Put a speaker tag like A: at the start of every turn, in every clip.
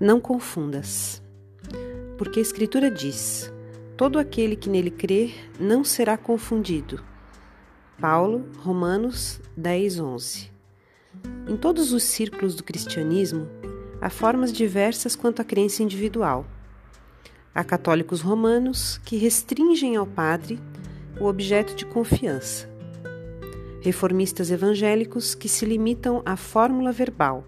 A: Não confundas, porque a Escritura diz: todo aquele que nele crer não será confundido. Paulo, Romanos 10, 11. Em todos os círculos do cristianismo, há formas diversas quanto à crença individual. Há católicos romanos que restringem ao padre o objeto de confiança. Reformistas evangélicos que se limitam à fórmula verbal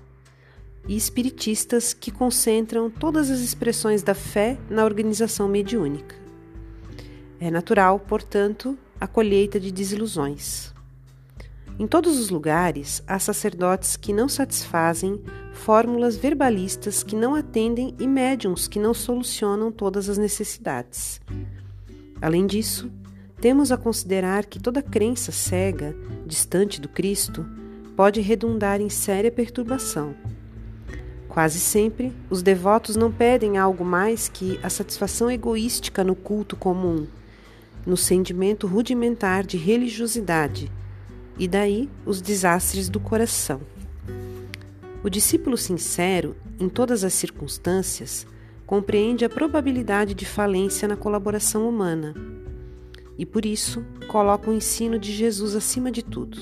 A: e espiritistas que concentram todas as expressões da fé na organização mediúnica. É natural, portanto, a colheita de desilusões. Em todos os lugares, há sacerdotes que não satisfazem, fórmulas verbalistas que não atendem e médiums que não solucionam todas as necessidades. Além disso, temos a considerar que toda crença cega, distante do Cristo, pode redundar em séria perturbação Quase sempre, os devotos não pedem algo mais que a satisfação egoística no culto comum, no sentimento rudimentar de religiosidade, e daí os desastres do coração. O discípulo sincero, em todas as circunstâncias, compreende a probabilidade de falência na colaboração humana e, por isso, coloca o ensino de Jesus acima de tudo.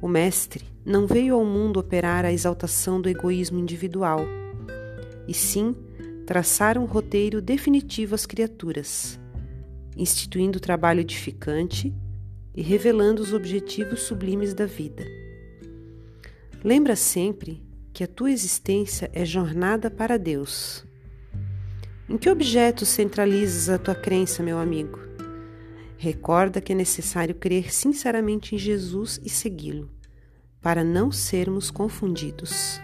A: O Mestre não veio ao mundo operar a exaltação do egoísmo individual, e sim traçar um roteiro definitivo às criaturas, instituindo o trabalho edificante e revelando os objetivos sublimes da vida. Lembra sempre que a tua existência é jornada para Deus. Em que objeto centralizas a tua crença, meu amigo? Recorda que é necessário crer sinceramente em Jesus e segui-lo, para não sermos confundidos.